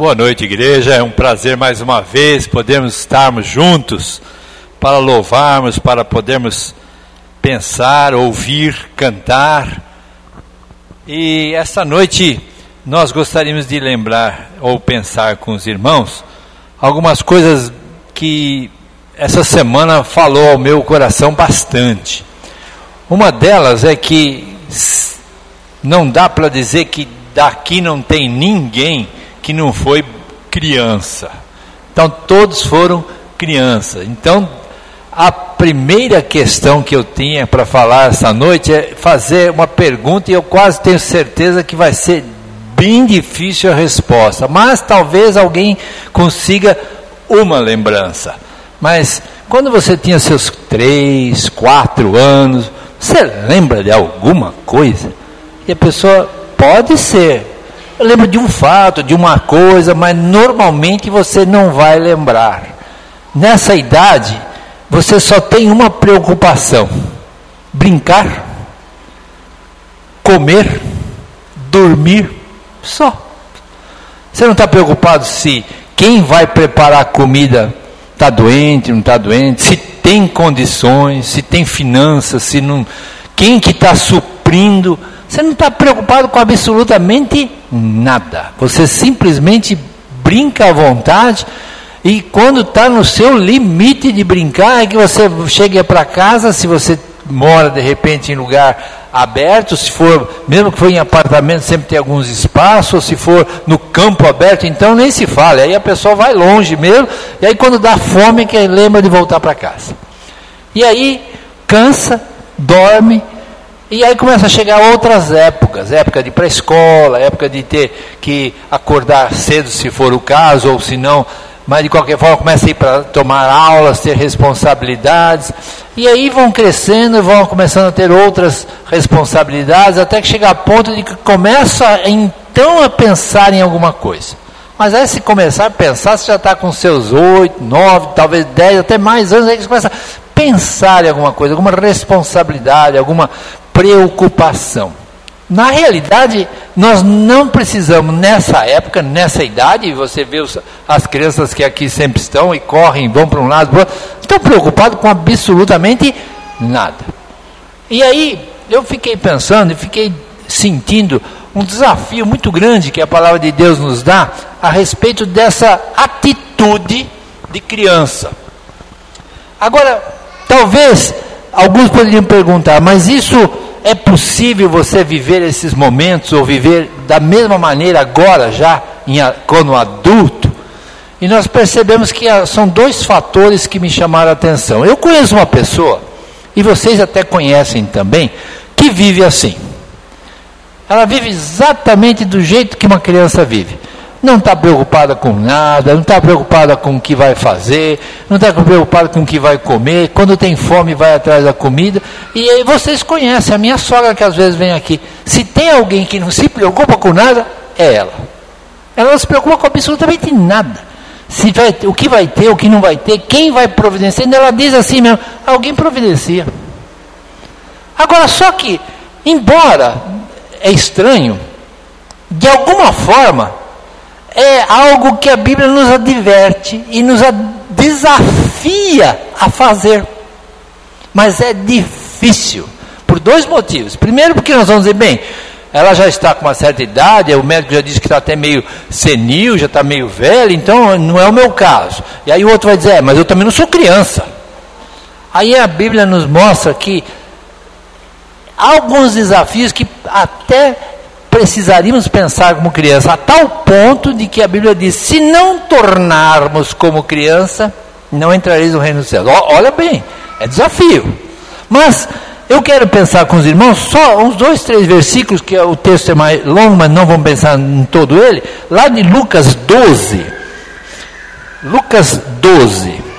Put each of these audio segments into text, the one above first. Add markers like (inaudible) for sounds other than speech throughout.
Boa noite, igreja. É um prazer mais uma vez podermos estarmos juntos para louvarmos, para podermos pensar, ouvir, cantar. E esta noite nós gostaríamos de lembrar ou pensar com os irmãos algumas coisas que essa semana falou ao meu coração bastante. Uma delas é que não dá para dizer que daqui não tem ninguém que não foi criança. Então todos foram criança. Então a primeira questão que eu tinha para falar essa noite é fazer uma pergunta e eu quase tenho certeza que vai ser bem difícil a resposta, mas talvez alguém consiga uma lembrança. Mas quando você tinha seus três, quatro anos, você lembra de alguma coisa? E a pessoa pode ser, eu lembro de um fato, de uma coisa, mas normalmente você não vai lembrar. Nessa idade, você só tem uma preocupação: brincar, comer, dormir, só. Você não está preocupado se quem vai preparar a comida está doente, não está doente, se tem condições, se tem finanças, se não. Quem que está suprindo você não está preocupado com absolutamente nada. Você simplesmente brinca à vontade. E quando está no seu limite de brincar, é que você chega para casa, se você mora de repente em lugar aberto, se for, mesmo que for em apartamento, sempre tem alguns espaços, se for no campo aberto, então nem se fala. Aí a pessoa vai longe mesmo, e aí quando dá fome, que lembra de voltar para casa. E aí cansa, dorme, e aí começa a chegar outras épocas, época de pré-escola, época de ter que acordar cedo se for o caso, ou se não, mas de qualquer forma começa a ir para tomar aulas, ter responsabilidades, e aí vão crescendo, vão começando a ter outras responsabilidades, até que chega a ponto de que começa então a pensar em alguma coisa. Mas aí se começar a pensar, você já está com seus oito, nove, talvez dez, até mais anos, aí você começa a pensar em alguma coisa, alguma responsabilidade, alguma preocupação. Na realidade, nós não precisamos, nessa época, nessa idade, você vê os, as crianças que aqui sempre estão e correm, vão para um lado, para o outro, estão preocupados com absolutamente nada. E aí, eu fiquei pensando e fiquei sentindo um desafio muito grande que a palavra de Deus nos dá a respeito dessa atitude de criança. Agora, talvez alguns poderiam perguntar, mas isso é possível você viver esses momentos ou viver da mesma maneira agora, já em, quando adulto? E nós percebemos que são dois fatores que me chamaram a atenção. Eu conheço uma pessoa, e vocês até conhecem também, que vive assim. Ela vive exatamente do jeito que uma criança vive não está preocupada com nada, não está preocupada com o que vai fazer, não está preocupada com o que vai comer, quando tem fome vai atrás da comida. E aí vocês conhecem, a minha sogra que às vezes vem aqui, se tem alguém que não se preocupa com nada, é ela. Ela não se preocupa com absolutamente nada. Se vai, o que vai ter, o que não vai ter, quem vai providenciar, ela diz assim mesmo, alguém providencia. Agora, só que, embora é estranho, de alguma forma, é algo que a Bíblia nos adverte e nos desafia a fazer. Mas é difícil, por dois motivos. Primeiro, porque nós vamos dizer, bem, ela já está com uma certa idade, o médico já disse que está até meio senil, já está meio velho, então não é o meu caso. E aí o outro vai dizer, é, mas eu também não sou criança. Aí a Bíblia nos mostra que há alguns desafios que até precisaríamos pensar como criança, a tal ponto de que a Bíblia diz: se não tornarmos como criança, não entrareis no reino dos céus. Olha bem, é desafio. Mas eu quero pensar com os irmãos só uns dois, três versículos, que o texto é mais longo, mas não vamos pensar em todo ele, lá de Lucas 12. Lucas 12.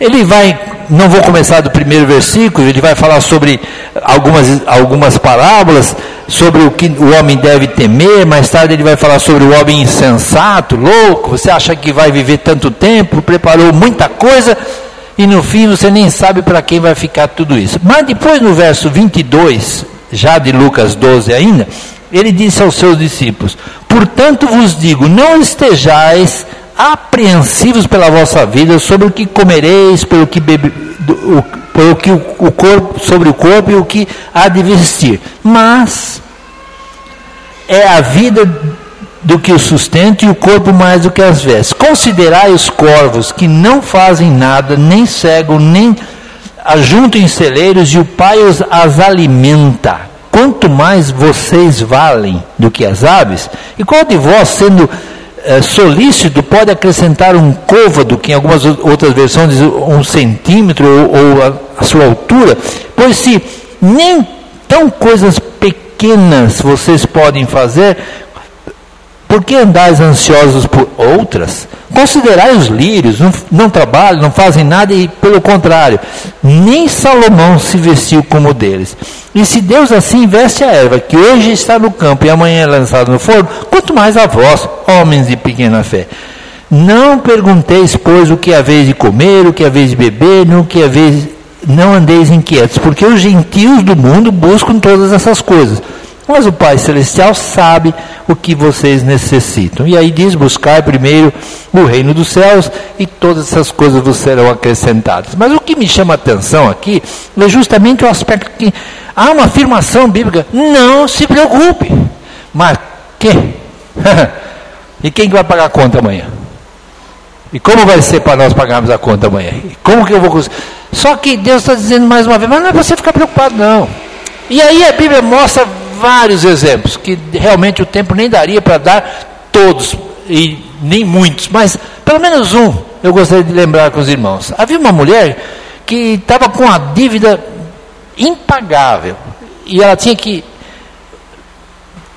Ele vai, não vou começar do primeiro versículo, ele vai falar sobre algumas, algumas parábolas, sobre o que o homem deve temer, mais tarde ele vai falar sobre o homem insensato, louco, você acha que vai viver tanto tempo, preparou muita coisa, e no fim você nem sabe para quem vai ficar tudo isso. Mas depois no verso 22, já de Lucas 12 ainda, ele disse aos seus discípulos: Portanto vos digo, não estejais apreensivos pela vossa vida sobre o que comereis, pelo que bebe, do, pelo que o, o corpo, sobre o corpo e o que há de vestir. Mas é a vida do que o sustento e o corpo mais do que as vestes. Considerai os corvos que não fazem nada, nem cegam, nem ajuntam em celeiros, e o Pai os, as alimenta. Quanto mais vocês valem do que as aves, e qual de vós, sendo é, solícito, pode acrescentar um côvado, que em algumas outras versões diz um centímetro ou, ou a, a sua altura? Pois se nem tão coisas pequenas vocês podem fazer, por que andais ansiosos por outras? Considerai os lírios, não, não, trabalham, não fazem nada e, pelo contrário, nem Salomão se vestiu como deles. E se Deus assim veste a erva, que hoje está no campo e amanhã é lançada no forno, quanto mais a vós, homens de pequena fé. Não pergunteis, pois, o que é vez de comer, o que é vez de beber, no que é vez, não andeis inquietos, porque os gentios do mundo buscam todas essas coisas mas o Pai Celestial sabe o que vocês necessitam. E aí diz: buscar primeiro o reino dos céus e todas essas coisas vos serão acrescentadas. Mas o que me chama a atenção aqui é justamente o aspecto que há uma afirmação bíblica: não se preocupe. Mas quem? (laughs) e quem vai pagar a conta amanhã? E como vai ser para nós pagarmos a conta amanhã? E como que eu vou conseguir? Só que Deus está dizendo mais uma vez, mas não é você ficar preocupado, não. E aí a Bíblia mostra vários exemplos, que realmente o tempo nem daria para dar todos, e nem muitos, mas pelo menos um eu gostaria de lembrar com os irmãos. Havia uma mulher que estava com a dívida impagável, e ela tinha que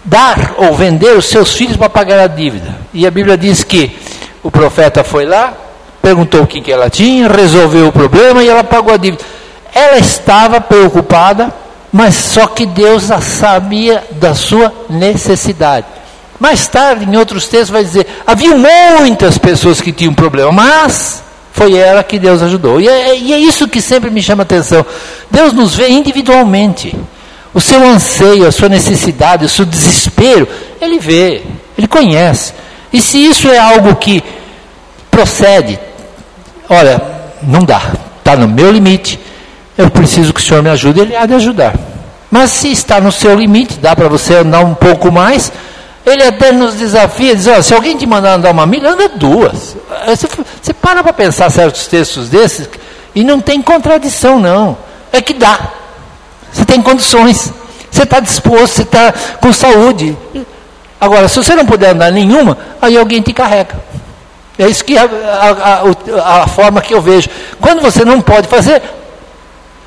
dar ou vender os seus filhos para pagar a dívida. E a Bíblia diz que o profeta foi lá, perguntou o que, que ela tinha, resolveu o problema e ela pagou a dívida. Ela estava preocupada mas só que Deus sabia da sua necessidade. Mais tarde, em outros textos, vai dizer: havia muitas pessoas que tinham problema, mas foi ela que Deus ajudou. E é, e é isso que sempre me chama a atenção. Deus nos vê individualmente. O seu anseio, a sua necessidade, o seu desespero, Ele vê, Ele conhece. E se isso é algo que procede, olha, não dá, está no meu limite, eu preciso que o Senhor me ajude, Ele há de ajudar. Mas se está no seu limite, dá para você andar um pouco mais, Ele até nos desafia, diz, se alguém te mandar andar uma milha, anda duas. Você, você para para pensar certos textos desses, e não tem contradição não. É que dá. Você tem condições. Você está disposto, você está com saúde. Agora, se você não puder andar nenhuma, aí alguém te carrega. É isso que a, a, a, a forma que eu vejo. Quando você não pode fazer,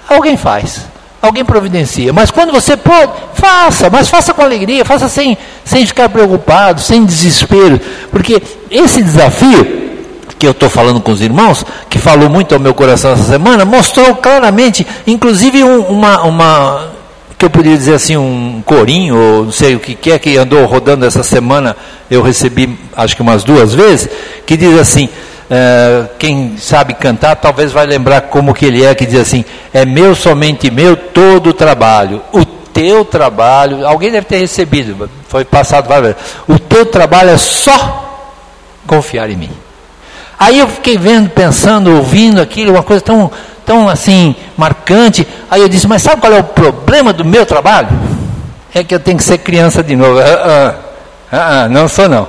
Alguém faz, alguém providencia. Mas quando você pode, faça, mas faça com alegria, faça sem, sem ficar preocupado, sem desespero. Porque esse desafio que eu estou falando com os irmãos, que falou muito ao meu coração essa semana, mostrou claramente, inclusive um, uma, uma, que eu poderia dizer assim, um corinho, ou não sei o que, que é, que andou rodando essa semana, eu recebi acho que umas duas vezes, que diz assim, Uh, quem sabe cantar talvez vai lembrar como que ele é, que diz assim, é meu, somente meu, todo o trabalho, o teu trabalho, alguém deve ter recebido, foi passado várias vezes, o teu trabalho é só confiar em mim. Aí eu fiquei vendo, pensando, ouvindo aquilo, uma coisa tão, tão assim, marcante, aí eu disse, mas sabe qual é o problema do meu trabalho? É que eu tenho que ser criança de novo, ah, ah, ah, não sou não,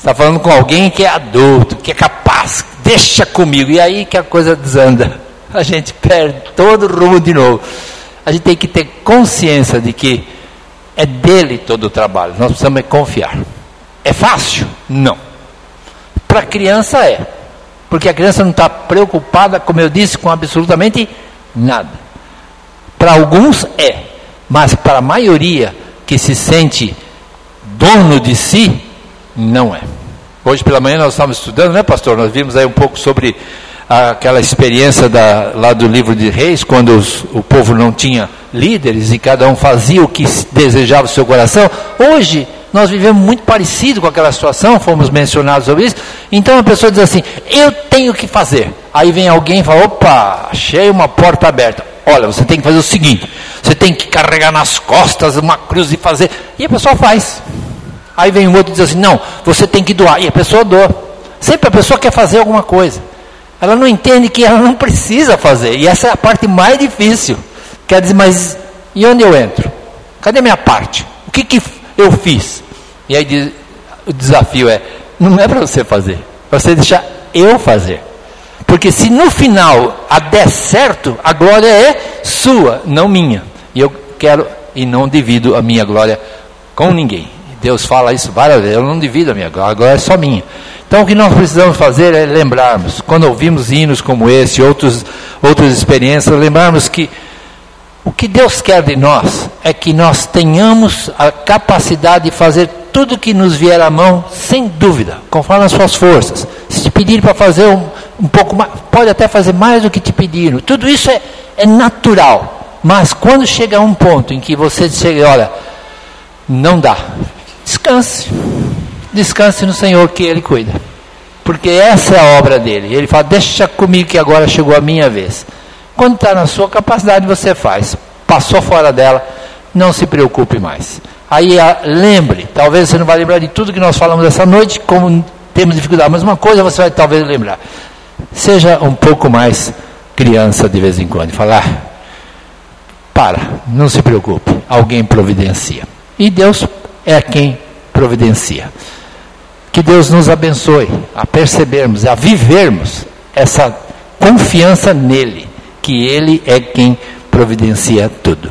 está falando com alguém que é adulto, que é capaz paz, deixa comigo. E aí que a coisa desanda. (laughs) A gente perde todo o rumo de novo. A gente tem que ter consciência de que é dele todo o trabalho. Nós precisamos é confiar. É fácil? Não. Para a criança é. Porque a criança não está preocupada, como eu disse, com absolutamente nada. Para alguns é. Mas para a maioria que se sente dono de si, não é. Hoje pela manhã nós estávamos estudando, né, pastor? Nós vimos aí um pouco sobre aquela experiência da, lá do livro de Reis, quando os, o povo não tinha líderes e cada um fazia o que desejava o seu coração. Hoje nós vivemos muito parecido com aquela situação, fomos mencionados sobre isso. Então a pessoa diz assim: Eu tenho que fazer. Aí vem alguém e fala: Opa, achei uma porta aberta. Olha, você tem que fazer o seguinte: você tem que carregar nas costas uma cruz e fazer. E a pessoa faz. Aí vem o outro e diz assim: não, você tem que doar. E a pessoa doa. Sempre a pessoa quer fazer alguma coisa. Ela não entende que ela não precisa fazer. E essa é a parte mais difícil. Quer dizer, mas e onde eu entro? Cadê minha parte? O que, que eu fiz? E aí diz, o desafio é: não é para você fazer, é para você deixar eu fazer. Porque se no final a der certo, a glória é sua, não minha. E eu quero e não divido a minha glória com ninguém. Deus fala isso várias vezes, eu não divido a minha glória, a glória é só minha. Então o que nós precisamos fazer é lembrarmos, quando ouvimos hinos como esse, outros, outras experiências, lembrarmos que o que Deus quer de nós é que nós tenhamos a capacidade de fazer tudo que nos vier à mão, sem dúvida, conforme as suas forças. Se te pedirem para fazer um, um pouco mais, pode até fazer mais do que te pediram. Tudo isso é, é natural. Mas quando chega a um ponto em que você chega, olha, não dá, descanse. Descanse no Senhor que Ele cuida. Porque essa é a obra dele. Ele fala, deixa comigo que agora chegou a minha vez. Quando está na sua capacidade, você faz. Passou fora dela, não se preocupe mais. Aí lembre, talvez você não vai lembrar de tudo que nós falamos essa noite, como temos dificuldade, mas uma coisa você vai talvez lembrar. Seja um pouco mais criança de vez em quando. Falar, para, não se preocupe, alguém providencia. E Deus é quem providencia. Que Deus nos abençoe a percebermos, a vivermos essa confiança nele que Ele é quem providencia tudo.